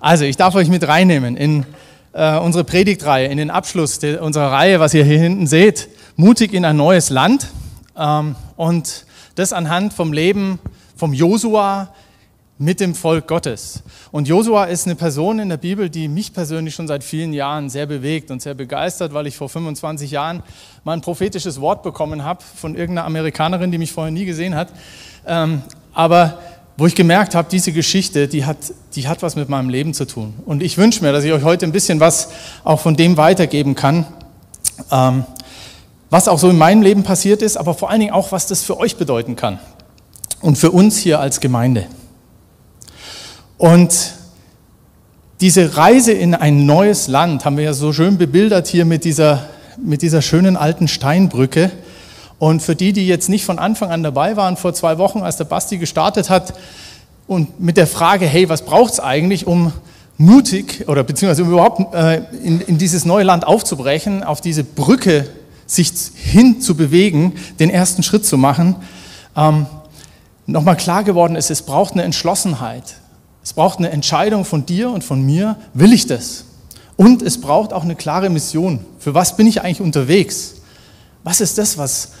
Also, ich darf euch mit reinnehmen in äh, unsere Predigtreihe, in den Abschluss de, unserer Reihe, was ihr hier hinten seht. Mutig in ein neues Land. Ähm, und das anhand vom Leben vom Josua mit dem Volk Gottes. Und Josua ist eine Person in der Bibel, die mich persönlich schon seit vielen Jahren sehr bewegt und sehr begeistert, weil ich vor 25 Jahren mal ein prophetisches Wort bekommen habe von irgendeiner Amerikanerin, die mich vorher nie gesehen hat. Ähm, aber wo ich gemerkt habe, diese Geschichte, die hat, die hat was mit meinem Leben zu tun. Und ich wünsche mir, dass ich euch heute ein bisschen was auch von dem weitergeben kann, ähm, was auch so in meinem Leben passiert ist, aber vor allen Dingen auch, was das für euch bedeuten kann und für uns hier als Gemeinde. Und diese Reise in ein neues Land haben wir ja so schön bebildert hier mit dieser, mit dieser schönen alten Steinbrücke. Und für die, die jetzt nicht von Anfang an dabei waren, vor zwei Wochen, als der Basti gestartet hat, und mit der Frage, hey, was braucht es eigentlich, um mutig oder beziehungsweise um überhaupt äh, in, in dieses neue Land aufzubrechen, auf diese Brücke sich hin zu bewegen, den ersten Schritt zu machen, ähm, nochmal klar geworden ist, es braucht eine Entschlossenheit. Es braucht eine Entscheidung von dir und von mir, will ich das? Und es braucht auch eine klare Mission. Für was bin ich eigentlich unterwegs? Was ist das, was,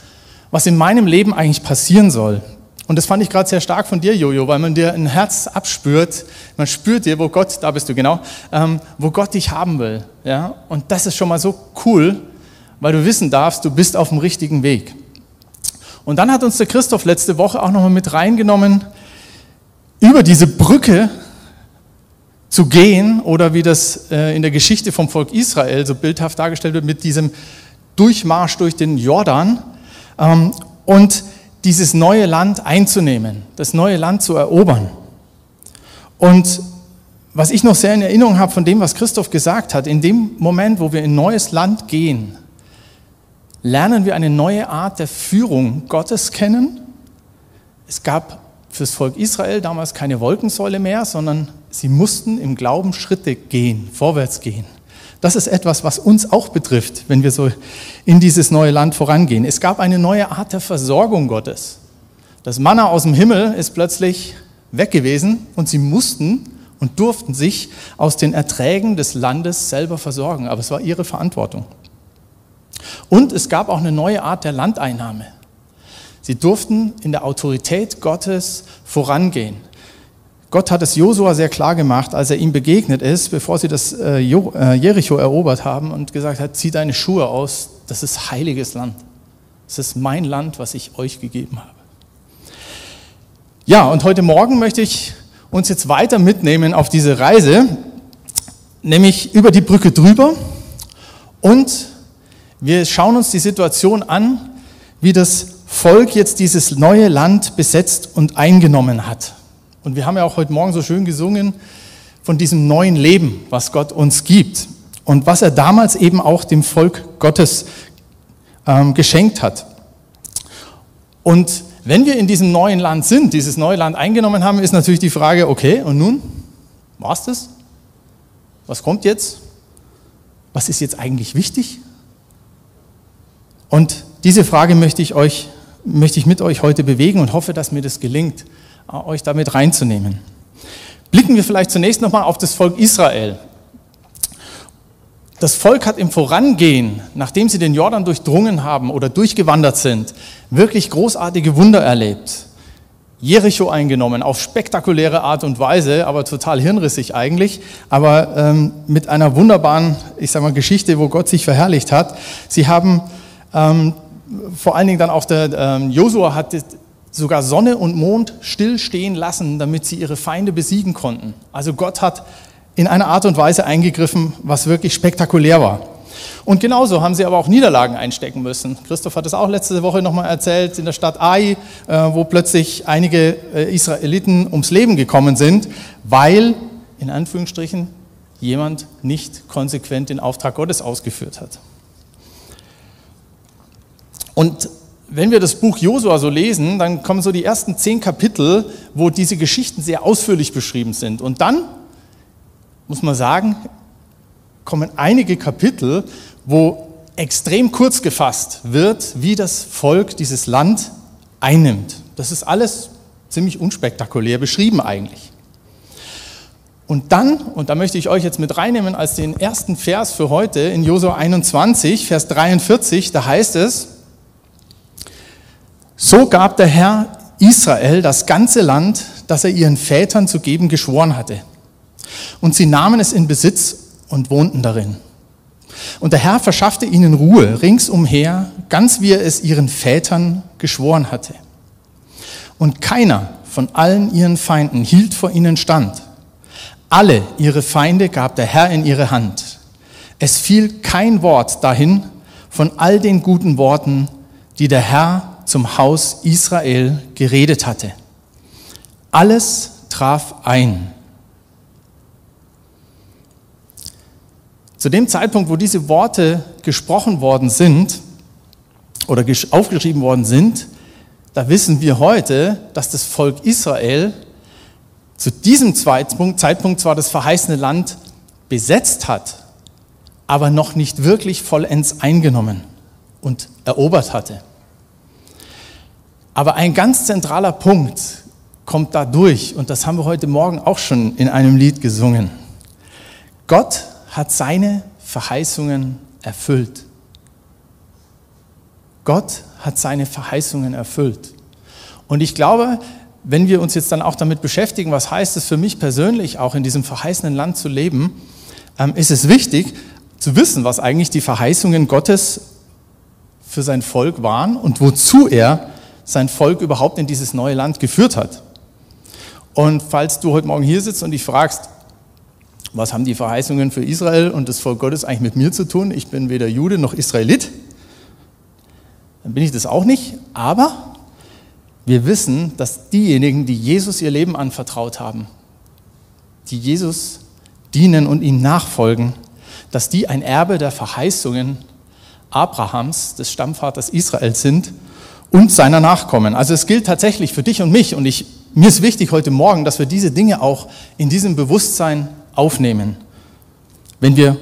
was in meinem Leben eigentlich passieren soll. Und das fand ich gerade sehr stark von dir, Jojo, weil man dir ein Herz abspürt. Man spürt dir, wo Gott, da bist du genau, ähm, wo Gott dich haben will. Ja? Und das ist schon mal so cool, weil du wissen darfst, du bist auf dem richtigen Weg. Und dann hat uns der Christoph letzte Woche auch nochmal mit reingenommen, über diese Brücke zu gehen oder wie das äh, in der Geschichte vom Volk Israel so bildhaft dargestellt wird, mit diesem Durchmarsch durch den Jordan und dieses neue Land einzunehmen, das neue Land zu erobern. Und was ich noch sehr in Erinnerung habe von dem, was Christoph gesagt hat, in dem Moment, wo wir in neues Land gehen, lernen wir eine neue Art der Führung Gottes kennen. Es gab für das Volk Israel damals keine Wolkensäule mehr, sondern sie mussten im Glauben Schritte gehen, vorwärts gehen. Das ist etwas, was uns auch betrifft, wenn wir so in dieses neue Land vorangehen. Es gab eine neue Art der Versorgung Gottes. Das Manna aus dem Himmel ist plötzlich weg gewesen und sie mussten und durften sich aus den Erträgen des Landes selber versorgen. Aber es war ihre Verantwortung. Und es gab auch eine neue Art der Landeinnahme. Sie durften in der Autorität Gottes vorangehen. Gott hat es Josua sehr klar gemacht, als er ihm begegnet ist, bevor sie das äh, äh, Jericho erobert haben und gesagt hat, zieh deine Schuhe aus, das ist heiliges Land. Das ist mein Land, was ich euch gegeben habe. Ja, und heute Morgen möchte ich uns jetzt weiter mitnehmen auf diese Reise, nämlich über die Brücke drüber und wir schauen uns die Situation an, wie das Volk jetzt dieses neue Land besetzt und eingenommen hat. Und wir haben ja auch heute Morgen so schön gesungen von diesem neuen Leben, was Gott uns gibt und was er damals eben auch dem Volk Gottes ähm, geschenkt hat. Und wenn wir in diesem neuen Land sind, dieses neue Land eingenommen haben, ist natürlich die Frage, okay, und nun? War's das? Was kommt jetzt? Was ist jetzt eigentlich wichtig? Und diese Frage möchte ich euch, möchte ich mit euch heute bewegen und hoffe, dass mir das gelingt euch damit reinzunehmen. Blicken wir vielleicht zunächst nochmal auf das Volk Israel. Das Volk hat im Vorangehen, nachdem sie den Jordan durchdrungen haben oder durchgewandert sind, wirklich großartige Wunder erlebt. Jericho eingenommen, auf spektakuläre Art und Weise, aber total hirnrissig eigentlich, aber ähm, mit einer wunderbaren, ich sag mal, Geschichte, wo Gott sich verherrlicht hat. Sie haben ähm, vor allen Dingen dann auch der ähm, Josua hat sogar Sonne und Mond stillstehen lassen, damit sie ihre Feinde besiegen konnten. Also Gott hat in einer Art und Weise eingegriffen, was wirklich spektakulär war. Und genauso haben sie aber auch Niederlagen einstecken müssen. Christoph hat es auch letzte Woche nochmal erzählt, in der Stadt Ai, äh, wo plötzlich einige äh, Israeliten ums Leben gekommen sind, weil, in Anführungsstrichen, jemand nicht konsequent den Auftrag Gottes ausgeführt hat. Und wenn wir das Buch Josua so lesen, dann kommen so die ersten zehn Kapitel, wo diese Geschichten sehr ausführlich beschrieben sind. Und dann, muss man sagen, kommen einige Kapitel, wo extrem kurz gefasst wird, wie das Volk dieses Land einnimmt. Das ist alles ziemlich unspektakulär beschrieben eigentlich. Und dann, und da möchte ich euch jetzt mit reinnehmen als den ersten Vers für heute in Josua 21, Vers 43, da heißt es, so gab der Herr Israel das ganze Land, das er ihren Vätern zu geben geschworen hatte. Und sie nahmen es in Besitz und wohnten darin. Und der Herr verschaffte ihnen Ruhe ringsumher, ganz wie er es ihren Vätern geschworen hatte. Und keiner von allen ihren Feinden hielt vor ihnen stand. Alle ihre Feinde gab der Herr in ihre Hand. Es fiel kein Wort dahin von all den guten Worten, die der Herr zum Haus Israel geredet hatte. Alles traf ein. Zu dem Zeitpunkt, wo diese Worte gesprochen worden sind oder aufgeschrieben worden sind, da wissen wir heute, dass das Volk Israel zu diesem Zeitpunkt, zwar das verheißene Land besetzt hat, aber noch nicht wirklich vollends eingenommen und erobert hatte. Aber ein ganz zentraler Punkt kommt da durch und das haben wir heute Morgen auch schon in einem Lied gesungen. Gott hat seine Verheißungen erfüllt. Gott hat seine Verheißungen erfüllt. Und ich glaube, wenn wir uns jetzt dann auch damit beschäftigen, was heißt es für mich persönlich auch in diesem verheißenen Land zu leben, ähm, ist es wichtig zu wissen, was eigentlich die Verheißungen Gottes für sein Volk waren und wozu er sein Volk überhaupt in dieses neue Land geführt hat. Und falls du heute Morgen hier sitzt und dich fragst, was haben die Verheißungen für Israel und das Volk Gottes eigentlich mit mir zu tun? Ich bin weder Jude noch Israelit. Dann bin ich das auch nicht. Aber wir wissen, dass diejenigen, die Jesus ihr Leben anvertraut haben, die Jesus dienen und ihm nachfolgen, dass die ein Erbe der Verheißungen Abrahams, des Stammvaters Israels sind und seiner Nachkommen. Also es gilt tatsächlich für dich und mich und ich, mir ist wichtig heute Morgen, dass wir diese Dinge auch in diesem Bewusstsein aufnehmen. Wenn wir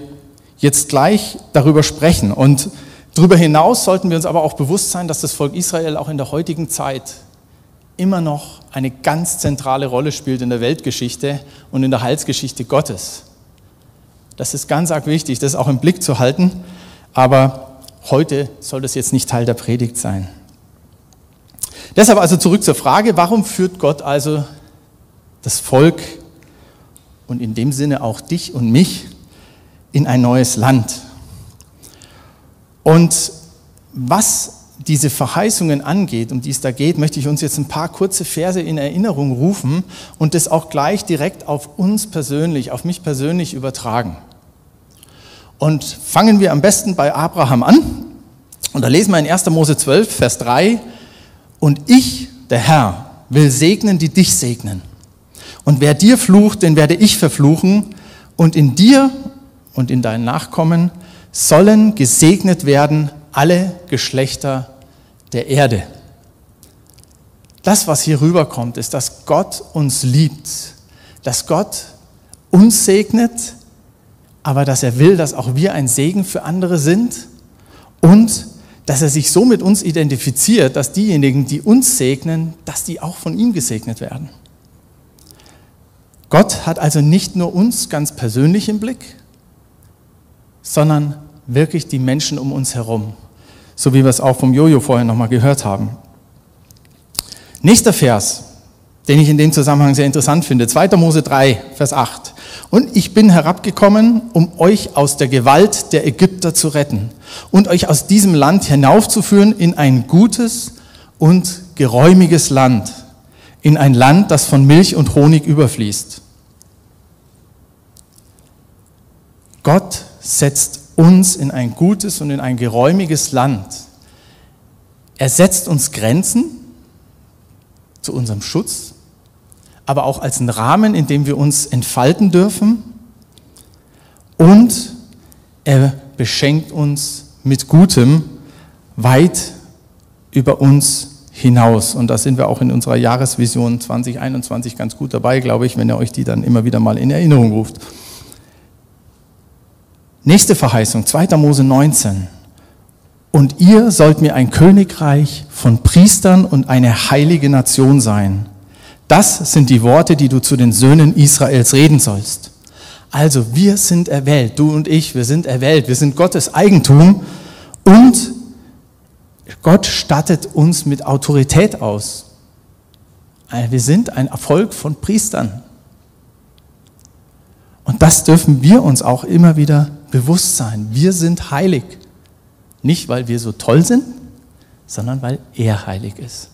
jetzt gleich darüber sprechen und darüber hinaus sollten wir uns aber auch bewusst sein, dass das Volk Israel auch in der heutigen Zeit immer noch eine ganz zentrale Rolle spielt in der Weltgeschichte und in der Heilsgeschichte Gottes. Das ist ganz arg wichtig, das auch im Blick zu halten, aber heute soll das jetzt nicht Teil der Predigt sein. Deshalb also zurück zur Frage, warum führt Gott also das Volk und in dem Sinne auch dich und mich in ein neues Land? Und was diese Verheißungen angeht, um die es da geht, möchte ich uns jetzt ein paar kurze Verse in Erinnerung rufen und das auch gleich direkt auf uns persönlich, auf mich persönlich übertragen. Und fangen wir am besten bei Abraham an. Und da lesen wir in 1. Mose 12, Vers 3, und ich, der Herr, will segnen, die dich segnen. Und wer dir flucht, den werde ich verfluchen. Und in dir und in deinen Nachkommen sollen gesegnet werden alle Geschlechter der Erde. Das, was hier rüberkommt, ist, dass Gott uns liebt, dass Gott uns segnet, aber dass er will, dass auch wir ein Segen für andere sind und dass er sich so mit uns identifiziert, dass diejenigen, die uns segnen, dass die auch von ihm gesegnet werden. Gott hat also nicht nur uns ganz persönlich im Blick, sondern wirklich die Menschen um uns herum, so wie wir es auch vom Jojo vorher nochmal gehört haben. Nächster Vers, den ich in dem Zusammenhang sehr interessant finde, 2. Mose 3, Vers 8. Und ich bin herabgekommen, um euch aus der Gewalt der Ägypter zu retten und euch aus diesem Land hinaufzuführen in ein gutes und geräumiges Land, in ein Land, das von Milch und Honig überfließt. Gott setzt uns in ein gutes und in ein geräumiges Land. Er setzt uns Grenzen zu unserem Schutz, aber auch als einen Rahmen, in dem wir uns entfalten dürfen. Und er beschenkt uns mit Gutem weit über uns hinaus. Und da sind wir auch in unserer Jahresvision 2021 ganz gut dabei, glaube ich, wenn ihr euch die dann immer wieder mal in Erinnerung ruft. Nächste Verheißung, 2. Mose 19. Und ihr sollt mir ein Königreich von Priestern und eine heilige Nation sein. Das sind die Worte, die du zu den Söhnen Israels reden sollst. Also wir sind erwählt, du und ich, wir sind erwählt, wir sind Gottes Eigentum und Gott stattet uns mit Autorität aus. Wir sind ein Erfolg von Priestern. Und das dürfen wir uns auch immer wieder bewusst sein. Wir sind heilig. Nicht, weil wir so toll sind, sondern weil er heilig ist.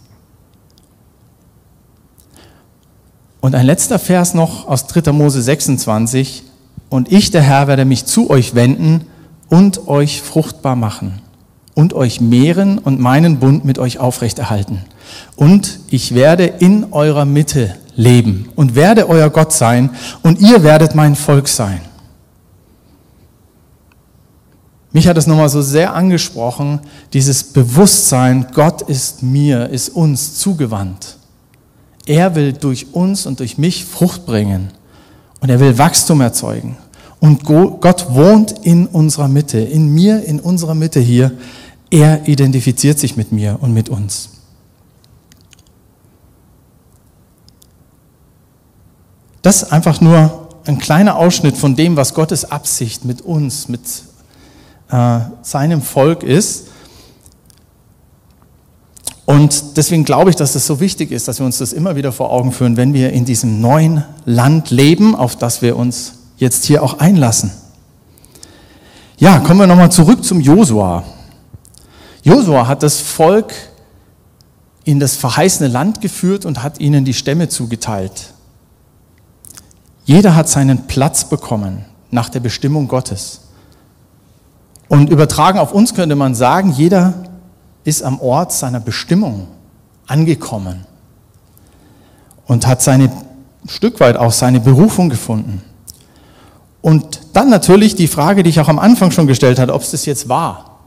Und ein letzter Vers noch aus 3. Mose 26. Und ich, der Herr, werde mich zu euch wenden und euch fruchtbar machen und euch mehren und meinen Bund mit euch aufrechterhalten. Und ich werde in eurer Mitte leben und werde euer Gott sein und ihr werdet mein Volk sein. Mich hat es nochmal so sehr angesprochen, dieses Bewusstsein, Gott ist mir, ist uns zugewandt. Er will durch uns und durch mich Frucht bringen und er will Wachstum erzeugen. Und Gott wohnt in unserer Mitte, in mir, in unserer Mitte hier. Er identifiziert sich mit mir und mit uns. Das ist einfach nur ein kleiner Ausschnitt von dem, was Gottes Absicht mit uns, mit äh, seinem Volk ist. Und deswegen glaube ich, dass es so wichtig ist, dass wir uns das immer wieder vor Augen führen, wenn wir in diesem neuen Land leben, auf das wir uns jetzt hier auch einlassen. Ja, kommen wir nochmal zurück zum Josua. Josua hat das Volk in das verheißene Land geführt und hat ihnen die Stämme zugeteilt. Jeder hat seinen Platz bekommen nach der Bestimmung Gottes. Und übertragen auf uns könnte man sagen, jeder ist am Ort seiner Bestimmung angekommen und hat seine ein Stück weit auch seine Berufung gefunden. Und dann natürlich die Frage, die ich auch am Anfang schon gestellt habe, ob es das jetzt war.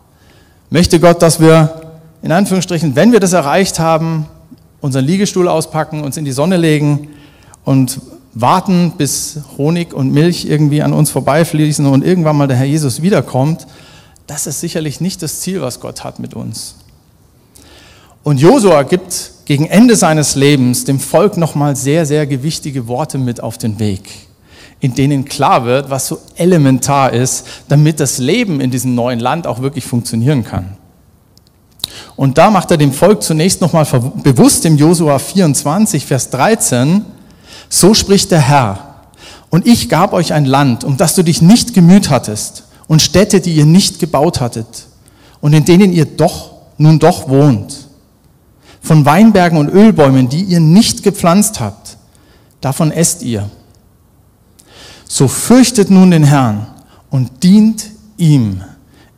Möchte Gott, dass wir in Anführungsstrichen, wenn wir das erreicht haben, unseren Liegestuhl auspacken, uns in die Sonne legen und warten, bis Honig und Milch irgendwie an uns vorbeifließen und irgendwann mal der Herr Jesus wiederkommt, das ist sicherlich nicht das Ziel, was Gott hat mit uns. Und Josua gibt gegen Ende seines Lebens dem Volk nochmal sehr, sehr gewichtige Worte mit auf den Weg, in denen klar wird, was so elementar ist, damit das Leben in diesem neuen Land auch wirklich funktionieren kann. Und da macht er dem Volk zunächst nochmal bewusst im Josua 24, Vers 13, so spricht der Herr. Und ich gab euch ein Land, um das du dich nicht gemüht hattest, und Städte, die ihr nicht gebaut hattet, und in denen ihr doch, nun doch wohnt. Von Weinbergen und Ölbäumen, die ihr nicht gepflanzt habt, davon esst ihr. So fürchtet nun den Herrn und dient ihm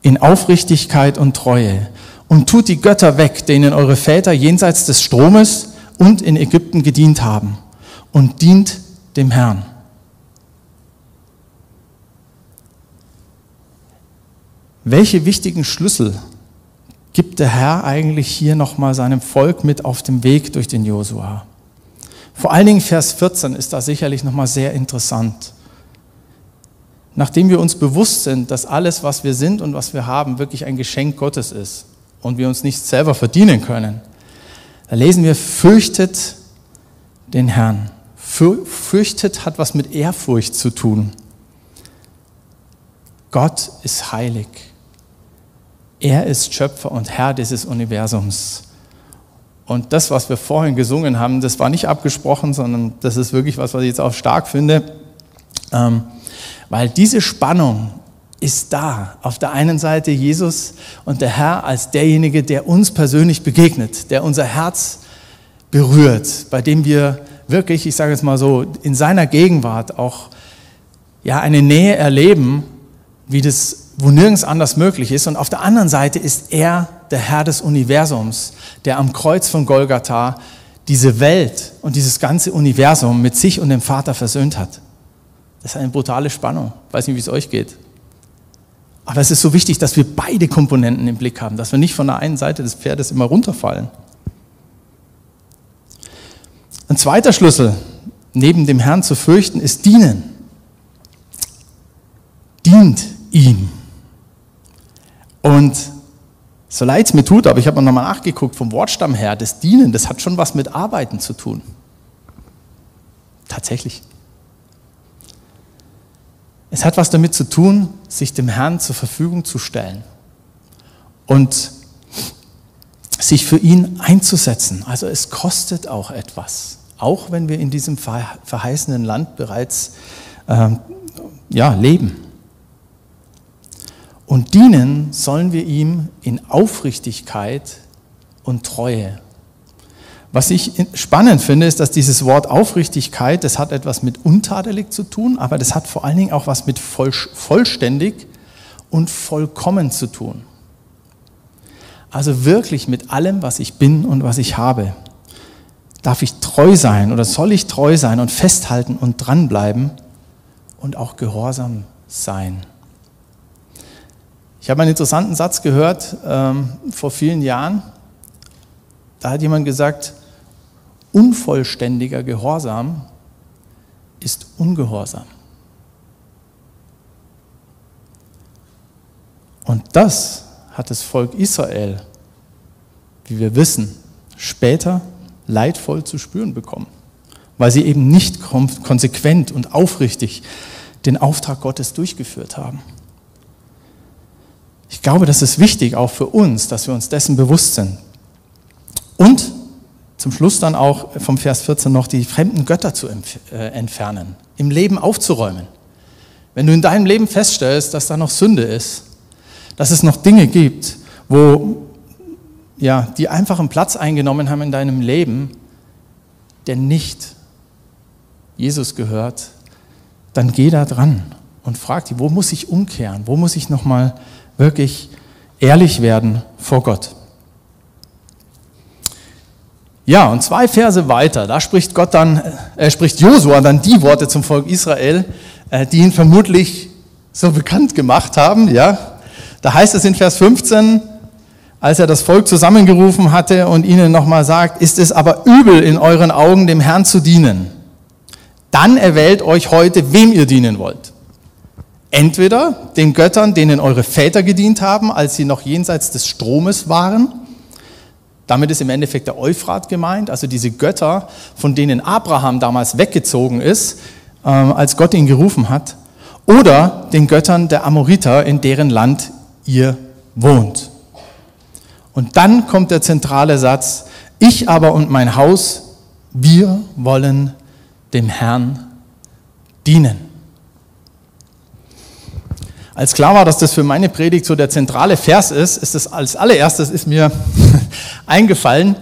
in Aufrichtigkeit und Treue und tut die Götter weg, denen eure Väter jenseits des Stromes und in Ägypten gedient haben und dient dem Herrn. Welche wichtigen Schlüssel gibt der Herr eigentlich hier nochmal seinem Volk mit auf dem Weg durch den Josua? Vor allen Dingen Vers 14 ist da sicherlich nochmal sehr interessant. Nachdem wir uns bewusst sind, dass alles, was wir sind und was wir haben, wirklich ein Geschenk Gottes ist und wir uns nicht selber verdienen können, da lesen wir, fürchtet den Herrn. Fürchtet hat was mit Ehrfurcht zu tun. Gott ist heilig. Er ist Schöpfer und Herr dieses Universums. Und das, was wir vorhin gesungen haben, das war nicht abgesprochen, sondern das ist wirklich was, was ich jetzt auch stark finde. Ähm, weil diese Spannung ist da. Auf der einen Seite Jesus und der Herr als derjenige, der uns persönlich begegnet, der unser Herz berührt, bei dem wir wirklich, ich sage es mal so, in seiner Gegenwart auch ja, eine Nähe erleben, wie das, wo nirgends anders möglich ist. Und auf der anderen Seite ist er der Herr des Universums, der am Kreuz von Golgatha diese Welt und dieses ganze Universum mit sich und dem Vater versöhnt hat. Das ist eine brutale Spannung. Ich weiß nicht, wie es euch geht. Aber es ist so wichtig, dass wir beide Komponenten im Blick haben, dass wir nicht von der einen Seite des Pferdes immer runterfallen. Ein zweiter Schlüssel, neben dem Herrn zu fürchten, ist dienen. Dient ihm. Und so leid es mir tut, aber ich habe nochmal nachgeguckt, vom Wortstamm her, das Dienen, das hat schon was mit Arbeiten zu tun. Tatsächlich. Es hat was damit zu tun, sich dem Herrn zur Verfügung zu stellen und sich für ihn einzusetzen. Also es kostet auch etwas, auch wenn wir in diesem verheißenen Land bereits äh, ja, leben. Und dienen sollen wir ihm in Aufrichtigkeit und Treue. Was ich spannend finde, ist, dass dieses Wort Aufrichtigkeit, das hat etwas mit untadelig zu tun, aber das hat vor allen Dingen auch was mit vollständig und vollkommen zu tun. Also wirklich mit allem, was ich bin und was ich habe. Darf ich treu sein oder soll ich treu sein und festhalten und dranbleiben und auch gehorsam sein? Ich habe einen interessanten Satz gehört ähm, vor vielen Jahren. Da hat jemand gesagt, unvollständiger Gehorsam ist Ungehorsam. Und das hat das Volk Israel, wie wir wissen, später leidvoll zu spüren bekommen, weil sie eben nicht konsequent und aufrichtig den Auftrag Gottes durchgeführt haben. Glaube, das ist wichtig auch für uns, dass wir uns dessen bewusst sind. Und zum Schluss dann auch vom Vers 14 noch die fremden Götter zu äh, entfernen, im Leben aufzuräumen. Wenn du in deinem Leben feststellst, dass da noch Sünde ist, dass es noch Dinge gibt, wo ja, die einfach einen Platz eingenommen haben in deinem Leben, der nicht Jesus gehört, dann geh da dran und frag dich, wo muss ich umkehren? Wo muss ich nochmal wirklich ehrlich werden vor Gott. Ja, und zwei Verse weiter, da spricht Gott dann, er äh, spricht Josua dann die Worte zum Volk Israel, äh, die ihn vermutlich so bekannt gemacht haben, ja. Da heißt es in Vers 15, als er das Volk zusammengerufen hatte und ihnen nochmal sagt, ist es aber übel in euren Augen, dem Herrn zu dienen. Dann erwählt euch heute, wem ihr dienen wollt. Entweder den Göttern, denen eure Väter gedient haben, als sie noch jenseits des Stromes waren. Damit ist im Endeffekt der Euphrat gemeint, also diese Götter, von denen Abraham damals weggezogen ist, ähm, als Gott ihn gerufen hat. Oder den Göttern der Amoriter, in deren Land ihr wohnt. Und dann kommt der zentrale Satz, ich aber und mein Haus, wir wollen dem Herrn dienen. Als klar war, dass das für meine Predigt so der zentrale Vers ist, ist das als allererstes ist mir eingefallen,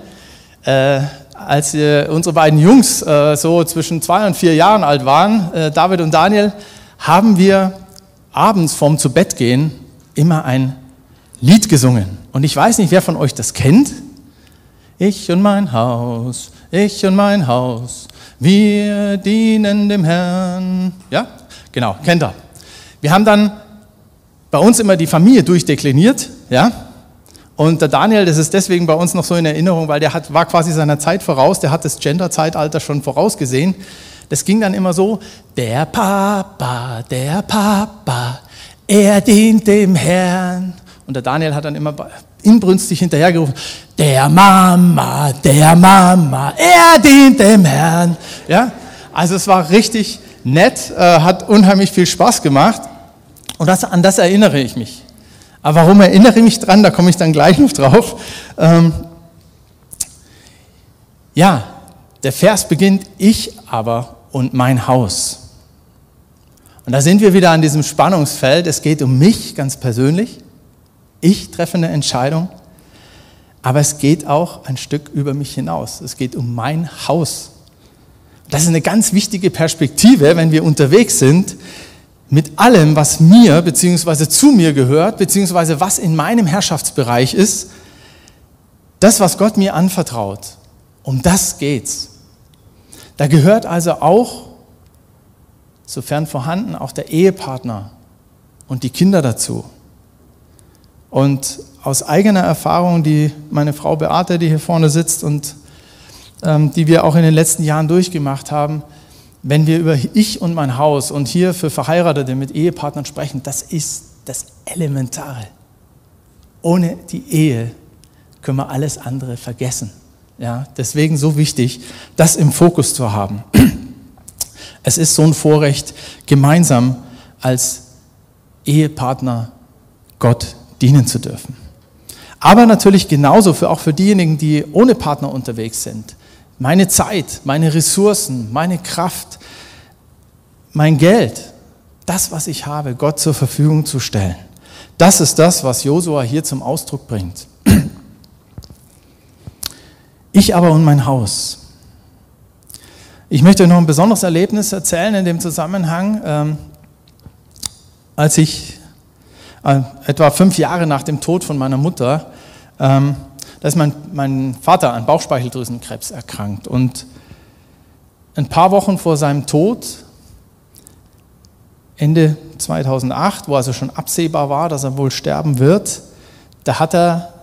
äh, als äh, unsere beiden Jungs äh, so zwischen zwei und vier Jahren alt waren, äh, David und Daniel, haben wir abends vorm zu Bett gehen immer ein Lied gesungen. Und ich weiß nicht, wer von euch das kennt. Ich und mein Haus, ich und mein Haus, wir dienen dem Herrn. Ja, genau, kennt ihr. Wir haben dann bei uns immer die Familie durchdekliniert, ja. Und der Daniel, das ist deswegen bei uns noch so in Erinnerung, weil der hat, war quasi seiner Zeit voraus, der hat das Gender-Zeitalter schon vorausgesehen. Das ging dann immer so, der Papa, der Papa, er dient dem Herrn. Und der Daniel hat dann immer inbrünstig hinterhergerufen, der Mama, der Mama, er dient dem Herrn. Ja, also es war richtig nett, äh, hat unheimlich viel Spaß gemacht. Und das, an das erinnere ich mich. Aber warum erinnere ich mich dran, da komme ich dann gleich noch drauf. Ähm, ja, der Vers beginnt, ich aber und mein Haus. Und da sind wir wieder an diesem Spannungsfeld. Es geht um mich ganz persönlich. Ich treffe eine Entscheidung. Aber es geht auch ein Stück über mich hinaus. Es geht um mein Haus. Das ist eine ganz wichtige Perspektive, wenn wir unterwegs sind, mit allem, was mir bzw. zu mir gehört, bzw. was in meinem Herrschaftsbereich ist, das, was Gott mir anvertraut, um das geht's. Da gehört also auch, sofern vorhanden, auch der Ehepartner und die Kinder dazu. Und aus eigener Erfahrung, die meine Frau Beate, die hier vorne sitzt und ähm, die wir auch in den letzten Jahren durchgemacht haben, wenn wir über ich und mein Haus und hier für Verheiratete mit Ehepartnern sprechen, das ist das Elementare. Ohne die Ehe können wir alles andere vergessen. Ja, deswegen so wichtig, das im Fokus zu haben. Es ist so ein Vorrecht, gemeinsam als Ehepartner Gott dienen zu dürfen. Aber natürlich genauso für auch für diejenigen, die ohne Partner unterwegs sind. Meine Zeit, meine Ressourcen, meine Kraft, mein Geld, das, was ich habe, Gott zur Verfügung zu stellen. Das ist das, was Josua hier zum Ausdruck bringt. Ich aber und mein Haus. Ich möchte noch ein besonderes Erlebnis erzählen in dem Zusammenhang. Ähm, als ich äh, etwa fünf Jahre nach dem Tod von meiner Mutter, ähm, da ist mein, mein Vater an Bauchspeicheldrüsenkrebs erkrankt. Und ein paar Wochen vor seinem Tod, Ende 2008, wo also schon absehbar war, dass er wohl sterben wird, da hat er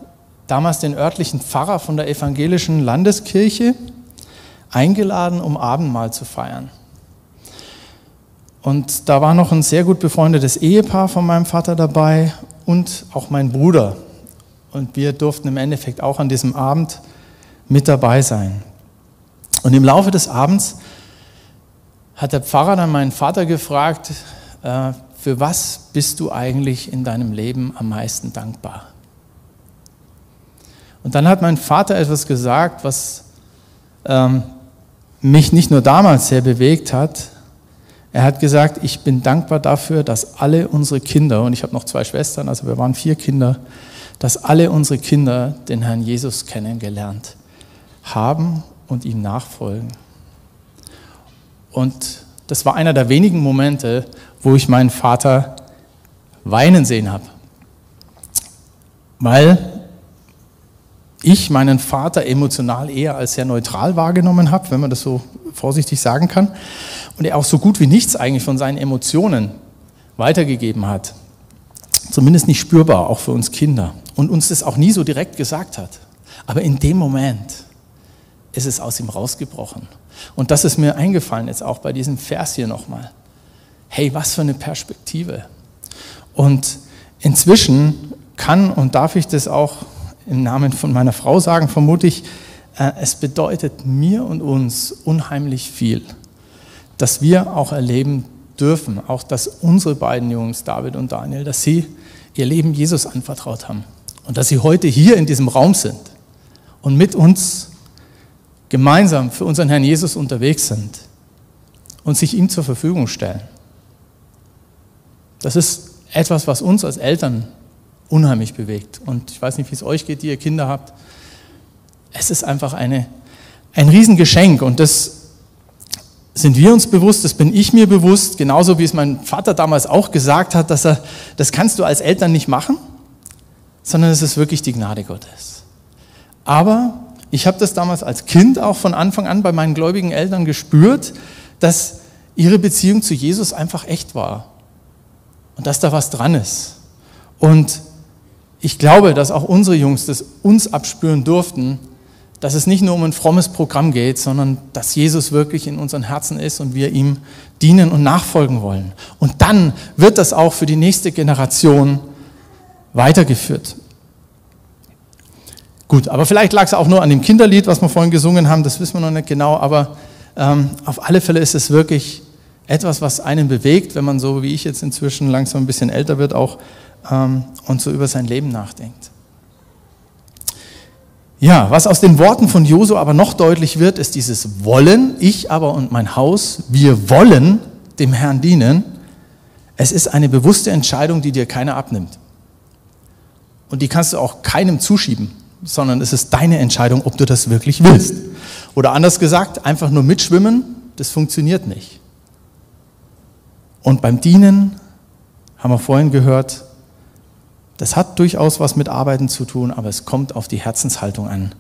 damals den örtlichen Pfarrer von der evangelischen Landeskirche eingeladen, um Abendmahl zu feiern. Und da war noch ein sehr gut befreundetes Ehepaar von meinem Vater dabei und auch mein Bruder. Und wir durften im Endeffekt auch an diesem Abend mit dabei sein. Und im Laufe des Abends hat der Pfarrer dann meinen Vater gefragt, äh, für was bist du eigentlich in deinem Leben am meisten dankbar? Und dann hat mein Vater etwas gesagt, was ähm, mich nicht nur damals sehr bewegt hat, er hat gesagt, ich bin dankbar dafür, dass alle unsere Kinder, und ich habe noch zwei Schwestern, also wir waren vier Kinder, dass alle unsere Kinder den Herrn Jesus kennengelernt haben und ihm nachfolgen. Und das war einer der wenigen Momente, wo ich meinen Vater weinen sehen habe. Weil ich meinen Vater emotional eher als sehr neutral wahrgenommen habe, wenn man das so vorsichtig sagen kann und er auch so gut wie nichts eigentlich von seinen Emotionen weitergegeben hat. Zumindest nicht spürbar, auch für uns Kinder. Und uns das auch nie so direkt gesagt hat. Aber in dem Moment ist es aus ihm rausgebrochen. Und das ist mir eingefallen jetzt auch bei diesem Vers hier nochmal. Hey, was für eine Perspektive. Und inzwischen kann und darf ich das auch im Namen von meiner Frau sagen, vermute ich, äh, es bedeutet mir und uns unheimlich viel dass wir auch erleben dürfen, auch dass unsere beiden Jungs, David und Daniel, dass sie ihr Leben Jesus anvertraut haben und dass sie heute hier in diesem Raum sind und mit uns gemeinsam für unseren Herrn Jesus unterwegs sind und sich ihm zur Verfügung stellen. Das ist etwas, was uns als Eltern unheimlich bewegt. Und ich weiß nicht, wie es euch geht, die ihr Kinder habt. Es ist einfach eine, ein Riesengeschenk und das sind wir uns bewusst, das bin ich mir bewusst, genauso wie es mein Vater damals auch gesagt hat, dass er, das kannst du als Eltern nicht machen, sondern es ist wirklich die Gnade Gottes. Aber ich habe das damals als Kind auch von Anfang an bei meinen gläubigen Eltern gespürt, dass ihre Beziehung zu Jesus einfach echt war und dass da was dran ist. Und ich glaube, dass auch unsere Jungs das uns abspüren durften, dass es nicht nur um ein frommes Programm geht, sondern dass Jesus wirklich in unseren Herzen ist und wir ihm dienen und nachfolgen wollen. Und dann wird das auch für die nächste Generation weitergeführt. Gut, aber vielleicht lag es auch nur an dem Kinderlied, was wir vorhin gesungen haben, das wissen wir noch nicht genau, aber ähm, auf alle Fälle ist es wirklich etwas, was einen bewegt, wenn man so wie ich jetzt inzwischen langsam ein bisschen älter wird auch ähm, und so über sein Leben nachdenkt. Ja, was aus den Worten von Josu aber noch deutlich wird, ist dieses Wollen. Ich aber und mein Haus, wir wollen dem Herrn dienen. Es ist eine bewusste Entscheidung, die dir keiner abnimmt. Und die kannst du auch keinem zuschieben, sondern es ist deine Entscheidung, ob du das wirklich willst. Oder anders gesagt, einfach nur mitschwimmen, das funktioniert nicht. Und beim Dienen haben wir vorhin gehört, das hat durchaus was mit Arbeiten zu tun, aber es kommt auf die Herzenshaltung an,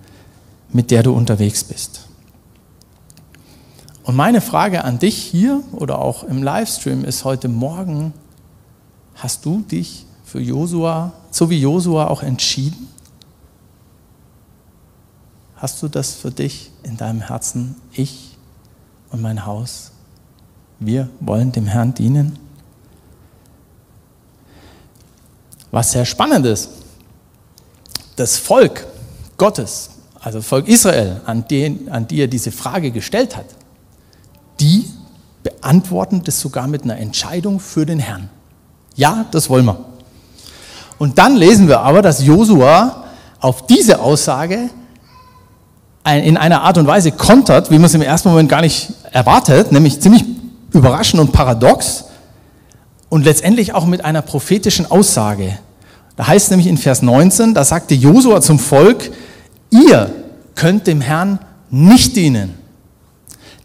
mit der du unterwegs bist. Und meine Frage an dich hier oder auch im Livestream ist heute Morgen, hast du dich für Josua, so wie Josua auch entschieden? Hast du das für dich in deinem Herzen? Ich und mein Haus, wir wollen dem Herrn dienen? was sehr spannend ist. Das Volk Gottes, also Volk Israel, an, den, an die er diese Frage gestellt hat, die beantworten das sogar mit einer Entscheidung für den Herrn. Ja, das wollen wir. Und dann lesen wir aber, dass Josua auf diese Aussage in einer Art und Weise kontert, wie man es im ersten Moment gar nicht erwartet, nämlich ziemlich überraschend und paradox und letztendlich auch mit einer prophetischen Aussage. Da heißt es nämlich in Vers 19, da sagte Josua zum Volk, ihr könnt dem Herrn nicht dienen,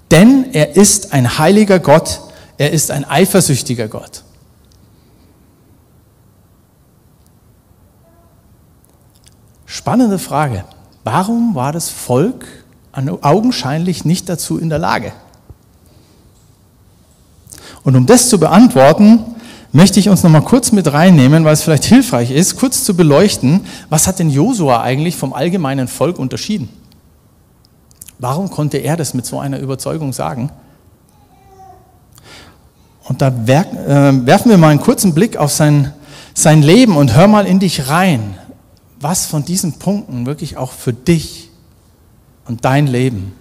denn er ist ein heiliger Gott, er ist ein eifersüchtiger Gott. Spannende Frage. Warum war das Volk augenscheinlich nicht dazu in der Lage? Und um das zu beantworten, möchte ich uns noch mal kurz mit reinnehmen, weil es vielleicht hilfreich ist, kurz zu beleuchten, was hat denn Josua eigentlich vom allgemeinen Volk unterschieden? Warum konnte er das mit so einer Überzeugung sagen? Und da äh, werfen wir mal einen kurzen Blick auf sein, sein Leben und hör mal in dich rein, was von diesen Punkten wirklich auch für dich und dein Leben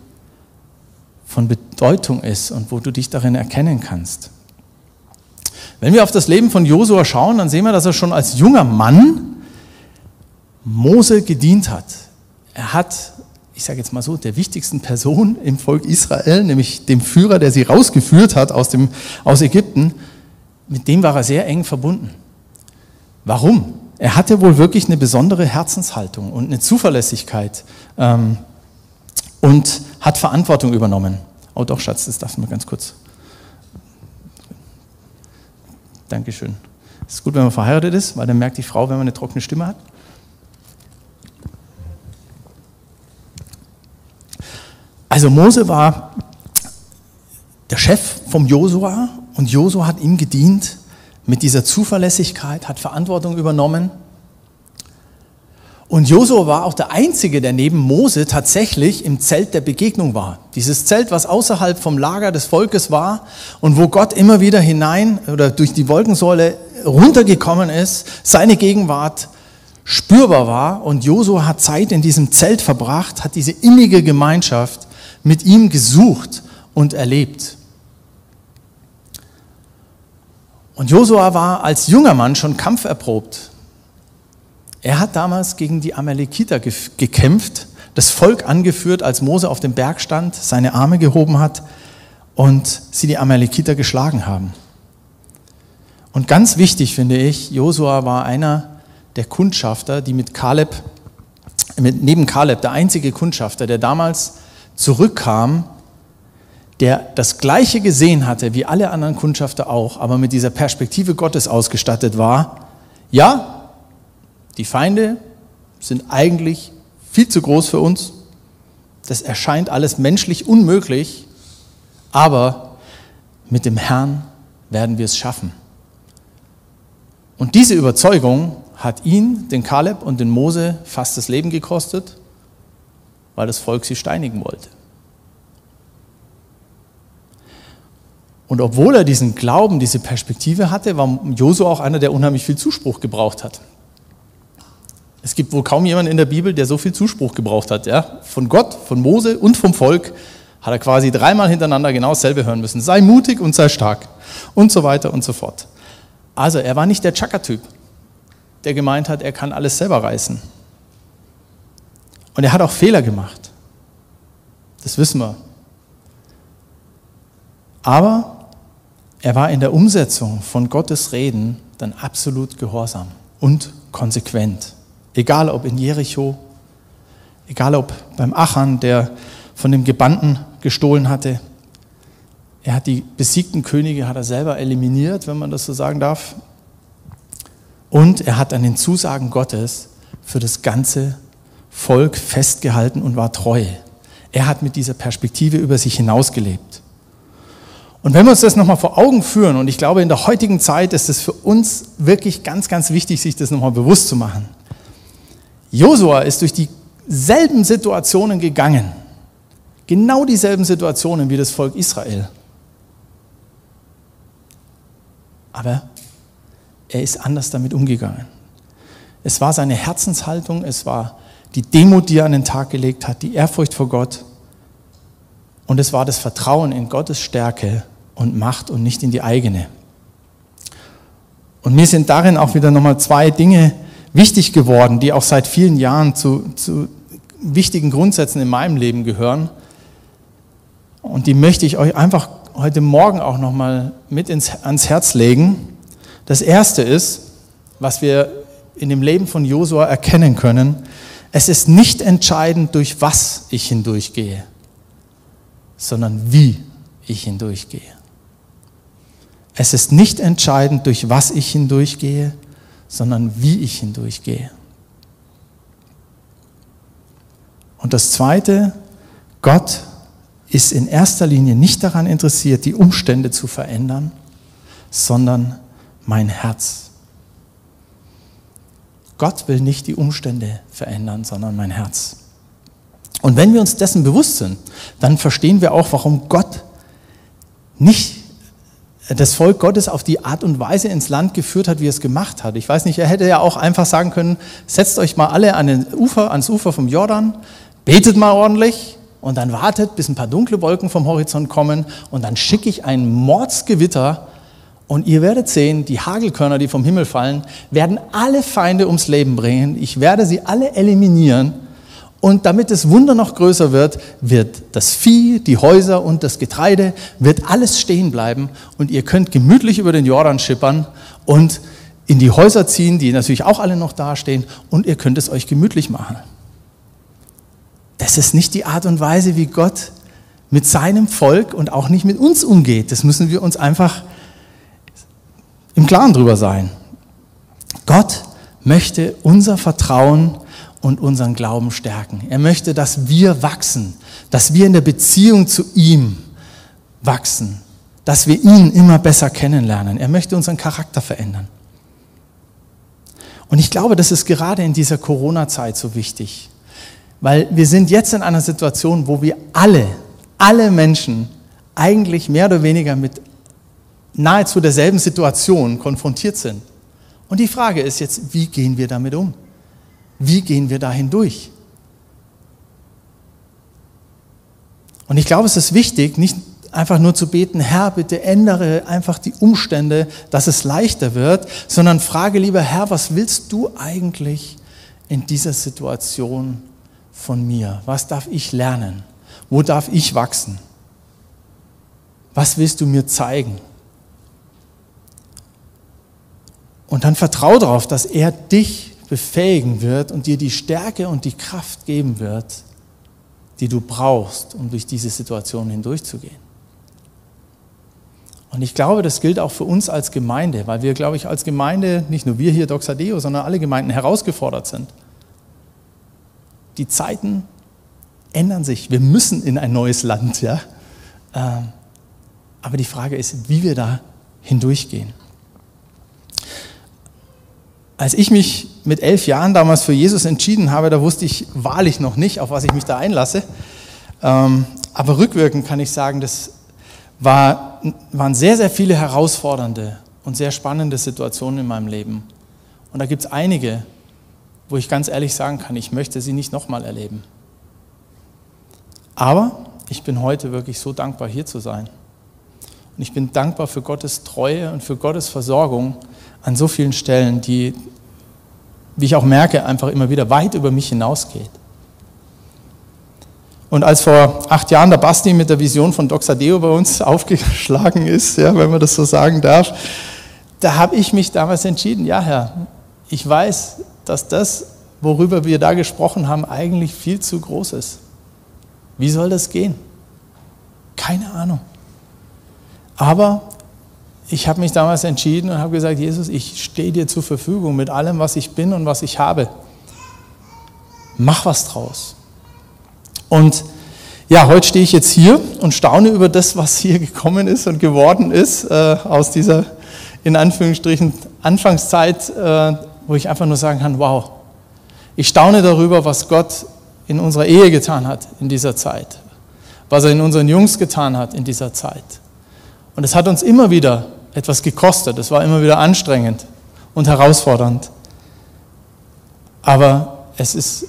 von Bedeutung ist und wo du dich darin erkennen kannst. Wenn wir auf das Leben von Josua schauen, dann sehen wir, dass er schon als junger Mann Mose gedient hat. Er hat, ich sage jetzt mal so, der wichtigsten Person im Volk Israel, nämlich dem Führer, der sie rausgeführt hat aus, dem, aus Ägypten, mit dem war er sehr eng verbunden. Warum? Er hatte wohl wirklich eine besondere Herzenshaltung und eine Zuverlässigkeit ähm, und hat Verantwortung übernommen. Oh doch, Schatz, das darfst du mal ganz kurz Dankeschön. Es ist gut, wenn man verheiratet ist, weil dann merkt die Frau, wenn man eine trockene Stimme hat. Also Mose war der Chef vom Josua und Josua hat ihm gedient mit dieser Zuverlässigkeit, hat Verantwortung übernommen und Josua war auch der Einzige, der neben Mose tatsächlich im Zelt der Begegnung war. Dieses Zelt, was außerhalb vom Lager des Volkes war und wo Gott immer wieder hinein oder durch die Wolkensäule runtergekommen ist, seine Gegenwart spürbar war und Josua hat Zeit in diesem Zelt verbracht, hat diese innige Gemeinschaft mit ihm gesucht und erlebt. Und Josua war als junger Mann schon kampferprobt. Er hat damals gegen die Amalekiter gekämpft, das Volk angeführt, als Mose auf dem Berg stand, seine Arme gehoben hat und sie die Amalekiter geschlagen haben. Und ganz wichtig finde ich, Josua war einer der Kundschafter, die mit Kaleb, mit, neben Kaleb, der einzige Kundschafter, der damals zurückkam, der das Gleiche gesehen hatte wie alle anderen Kundschafter auch, aber mit dieser Perspektive Gottes ausgestattet war. Ja, die Feinde sind eigentlich viel zu groß für uns. Das erscheint alles menschlich unmöglich, aber mit dem Herrn werden wir es schaffen. Und diese Überzeugung hat ihn, den Kaleb und den Mose fast das Leben gekostet, weil das Volk sie steinigen wollte. Und obwohl er diesen Glauben, diese Perspektive hatte, war Josua auch einer, der unheimlich viel Zuspruch gebraucht hat. Es gibt wohl kaum jemanden in der Bibel, der so viel Zuspruch gebraucht hat. Ja? Von Gott, von Mose und vom Volk hat er quasi dreimal hintereinander genau dasselbe hören müssen. Sei mutig und sei stark und so weiter und so fort. Also er war nicht der Chaka-Typ, der gemeint hat, er kann alles selber reißen. Und er hat auch Fehler gemacht. Das wissen wir. Aber er war in der Umsetzung von Gottes Reden dann absolut gehorsam und konsequent. Egal ob in Jericho, egal ob beim Achan, der von dem Gebannten gestohlen hatte. Er hat die besiegten Könige hat er selber eliminiert, wenn man das so sagen darf. Und er hat an den Zusagen Gottes für das ganze Volk festgehalten und war treu. Er hat mit dieser Perspektive über sich hinausgelebt. Und wenn wir uns das nochmal vor Augen führen, und ich glaube, in der heutigen Zeit ist es für uns wirklich ganz, ganz wichtig, sich das nochmal bewusst zu machen. Josua ist durch dieselben Situationen gegangen. Genau dieselben Situationen wie das Volk Israel. Aber er ist anders damit umgegangen. Es war seine Herzenshaltung, es war die Demut, die er an den Tag gelegt hat, die Ehrfurcht vor Gott und es war das Vertrauen in Gottes Stärke und Macht und nicht in die eigene. Und mir sind darin auch wieder nochmal zwei Dinge wichtig geworden, die auch seit vielen Jahren zu, zu wichtigen Grundsätzen in meinem Leben gehören. Und die möchte ich euch einfach heute Morgen auch nochmal mit ins, ans Herz legen. Das erste ist, was wir in dem Leben von Josua erkennen können, es ist nicht entscheidend, durch was ich hindurchgehe, sondern wie ich hindurchgehe. Es ist nicht entscheidend, durch was ich hindurchgehe, sondern wie ich hindurchgehe. Und das Zweite, Gott ist in erster Linie nicht daran interessiert, die Umstände zu verändern, sondern mein Herz. Gott will nicht die Umstände verändern, sondern mein Herz. Und wenn wir uns dessen bewusst sind, dann verstehen wir auch, warum Gott nicht das Volk Gottes auf die Art und Weise ins Land geführt hat, wie es gemacht hat. Ich weiß nicht, er hätte ja auch einfach sagen können, setzt euch mal alle an den Ufer, ans Ufer vom Jordan, betet mal ordentlich und dann wartet, bis ein paar dunkle Wolken vom Horizont kommen und dann schicke ich ein Mordsgewitter und ihr werdet sehen, die Hagelkörner, die vom Himmel fallen, werden alle Feinde ums Leben bringen. Ich werde sie alle eliminieren und damit das Wunder noch größer wird, wird das Vieh, die Häuser und das Getreide, wird alles stehen bleiben und ihr könnt gemütlich über den Jordan schippern und in die Häuser ziehen, die natürlich auch alle noch dastehen und ihr könnt es euch gemütlich machen. Das ist nicht die Art und Weise, wie Gott mit seinem Volk und auch nicht mit uns umgeht. Das müssen wir uns einfach im Klaren drüber sein. Gott möchte unser Vertrauen und unseren Glauben stärken. Er möchte, dass wir wachsen, dass wir in der Beziehung zu ihm wachsen, dass wir ihn immer besser kennenlernen. Er möchte unseren Charakter verändern. Und ich glaube, das ist gerade in dieser Corona-Zeit so wichtig, weil wir sind jetzt in einer Situation, wo wir alle, alle Menschen eigentlich mehr oder weniger mit nahezu derselben Situation konfrontiert sind. Und die Frage ist jetzt, wie gehen wir damit um? Wie gehen wir da hindurch? Und ich glaube, es ist wichtig, nicht einfach nur zu beten, Herr, bitte ändere einfach die Umstände, dass es leichter wird, sondern frage lieber, Herr, was willst du eigentlich in dieser Situation von mir? Was darf ich lernen? Wo darf ich wachsen? Was willst du mir zeigen? Und dann vertraue darauf, dass er dich befähigen wird und dir die Stärke und die Kraft geben wird, die du brauchst, um durch diese Situation hindurchzugehen. Und ich glaube, das gilt auch für uns als Gemeinde, weil wir, glaube ich, als Gemeinde, nicht nur wir hier, Doxadeo, sondern alle Gemeinden herausgefordert sind. Die Zeiten ändern sich. Wir müssen in ein neues Land, ja. Ähm, aber die Frage ist, wie wir da hindurchgehen. Als ich mich mit elf Jahren damals für Jesus entschieden habe, da wusste ich wahrlich noch nicht, auf was ich mich da einlasse. Ähm, aber rückwirkend kann ich sagen, das war, waren sehr, sehr viele herausfordernde und sehr spannende Situationen in meinem Leben. Und da gibt es einige, wo ich ganz ehrlich sagen kann, ich möchte sie nicht nochmal erleben. Aber ich bin heute wirklich so dankbar, hier zu sein. Und ich bin dankbar für Gottes Treue und für Gottes Versorgung, an so vielen Stellen, die, wie ich auch merke, einfach immer wieder weit über mich hinausgeht. Und als vor acht Jahren der Basti mit der Vision von Doxadeo bei uns aufgeschlagen ist, ja, wenn man das so sagen darf, da habe ich mich damals entschieden, ja Herr, ich weiß, dass das, worüber wir da gesprochen haben, eigentlich viel zu groß ist. Wie soll das gehen? Keine Ahnung. Aber ich habe mich damals entschieden und habe gesagt, Jesus, ich stehe dir zur Verfügung mit allem, was ich bin und was ich habe. Mach was draus. Und ja, heute stehe ich jetzt hier und staune über das, was hier gekommen ist und geworden ist äh, aus dieser, in Anführungsstrichen, Anfangszeit, äh, wo ich einfach nur sagen kann, wow. Ich staune darüber, was Gott in unserer Ehe getan hat in dieser Zeit, was er in unseren Jungs getan hat in dieser Zeit. Und es hat uns immer wieder etwas gekostet. Es war immer wieder anstrengend und herausfordernd. Aber es ist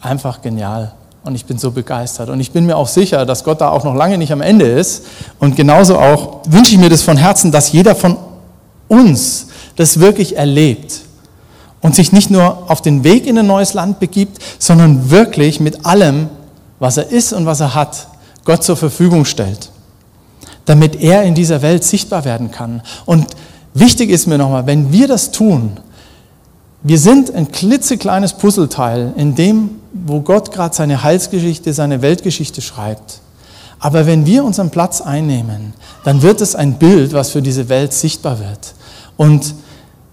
einfach genial, Und ich bin so begeistert. Und ich bin mir auch sicher, dass Gott da auch noch lange nicht am Ende ist. Und genauso auch wünsche ich mir das von Herzen, dass jeder von uns das wirklich erlebt und sich nicht nur auf den Weg in ein neues Land begibt, sondern wirklich mit allem, was er ist und was er hat, Gott zur Verfügung stellt, damit er in dieser Welt sichtbar werden kann. Und wichtig ist mir nochmal, wenn wir das tun, wir sind ein klitzekleines Puzzleteil in dem, wo Gott gerade seine Heilsgeschichte, seine Weltgeschichte schreibt. Aber wenn wir unseren Platz einnehmen, dann wird es ein Bild, was für diese Welt sichtbar wird. Und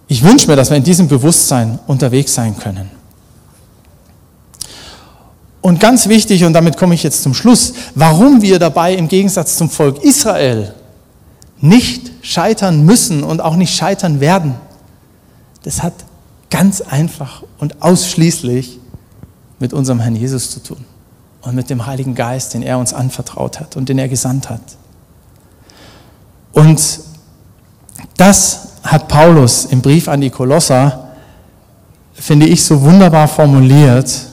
ich wünsche mir, dass wir in diesem Bewusstsein unterwegs sein können. Und ganz wichtig, und damit komme ich jetzt zum Schluss, warum wir dabei im Gegensatz zum Volk Israel nicht scheitern müssen und auch nicht scheitern werden, das hat ganz einfach und ausschließlich mit unserem Herrn Jesus zu tun und mit dem Heiligen Geist, den er uns anvertraut hat und den er gesandt hat. Und das hat Paulus im Brief an die Kolosser, finde ich, so wunderbar formuliert.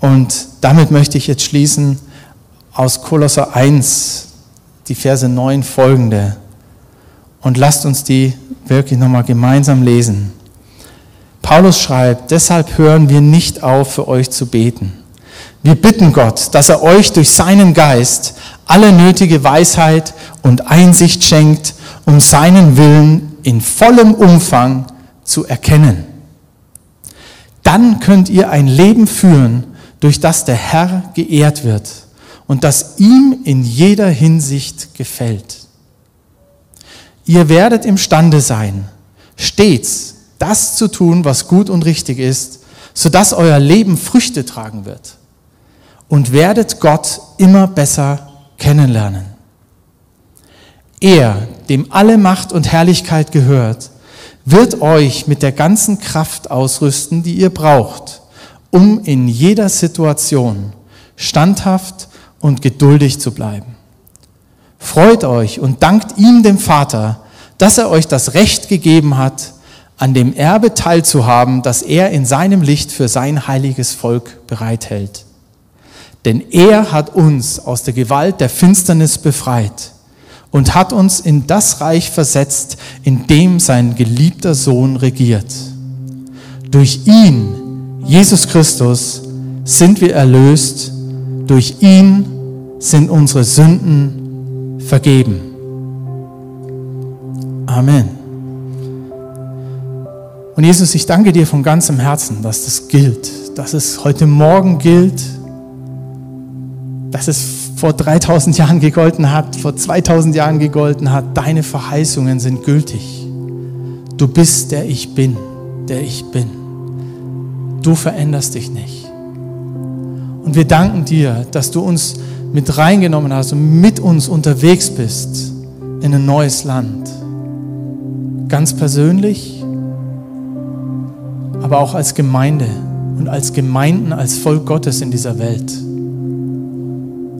Und damit möchte ich jetzt schließen aus Kolosser 1, die Verse 9 folgende. Und lasst uns die wirklich nochmal gemeinsam lesen. Paulus schreibt, deshalb hören wir nicht auf, für euch zu beten. Wir bitten Gott, dass er euch durch seinen Geist alle nötige Weisheit und Einsicht schenkt, um seinen Willen in vollem Umfang zu erkennen. Dann könnt ihr ein Leben führen, durch das der Herr geehrt wird und das ihm in jeder Hinsicht gefällt. Ihr werdet imstande sein, stets das zu tun, was gut und richtig ist, sodass euer Leben Früchte tragen wird und werdet Gott immer besser kennenlernen. Er, dem alle Macht und Herrlichkeit gehört, wird euch mit der ganzen Kraft ausrüsten, die ihr braucht, um in jeder Situation standhaft und geduldig zu bleiben. Freut euch und dankt ihm, dem Vater, dass er euch das Recht gegeben hat, an dem Erbe teilzuhaben, das er in seinem Licht für sein heiliges Volk bereithält. Denn er hat uns aus der Gewalt der Finsternis befreit und hat uns in das Reich versetzt, in dem sein geliebter Sohn regiert. Durch ihn, Jesus Christus, sind wir erlöst, durch ihn sind unsere Sünden vergeben. Amen. Und Jesus, ich danke dir von ganzem Herzen, dass das gilt, dass es heute Morgen gilt, dass es vor 3000 Jahren gegolten hat, vor 2000 Jahren gegolten hat. Deine Verheißungen sind gültig. Du bist der ich bin, der ich bin. Du veränderst dich nicht. Und wir danken dir, dass du uns mit reingenommen hast und mit uns unterwegs bist in ein neues Land. Ganz persönlich aber auch als Gemeinde und als Gemeinden, als Volk Gottes in dieser Welt.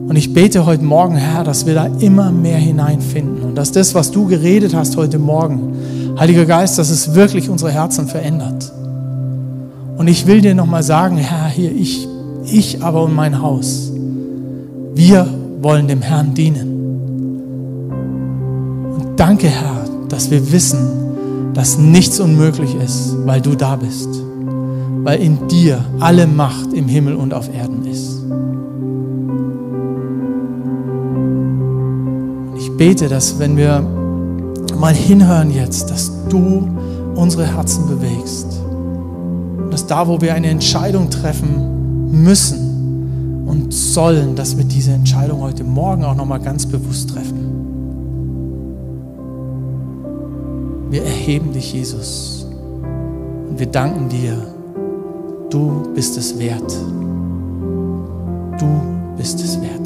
Und ich bete heute Morgen, Herr, dass wir da immer mehr hineinfinden und dass das, was du geredet hast heute Morgen, Heiliger Geist, dass es wirklich unsere Herzen verändert. Und ich will dir nochmal sagen, Herr, hier, ich, ich aber und mein Haus, wir wollen dem Herrn dienen. Und danke, Herr, dass wir wissen, dass nichts unmöglich ist, weil du da bist, weil in dir alle Macht im Himmel und auf Erden ist. Ich bete, dass wenn wir mal hinhören jetzt, dass du unsere Herzen bewegst, dass da, wo wir eine Entscheidung treffen müssen und sollen, dass wir diese Entscheidung heute Morgen auch noch mal ganz bewusst treffen. Wir erheben dich, Jesus. Und wir danken dir. Du bist es wert. Du bist es wert.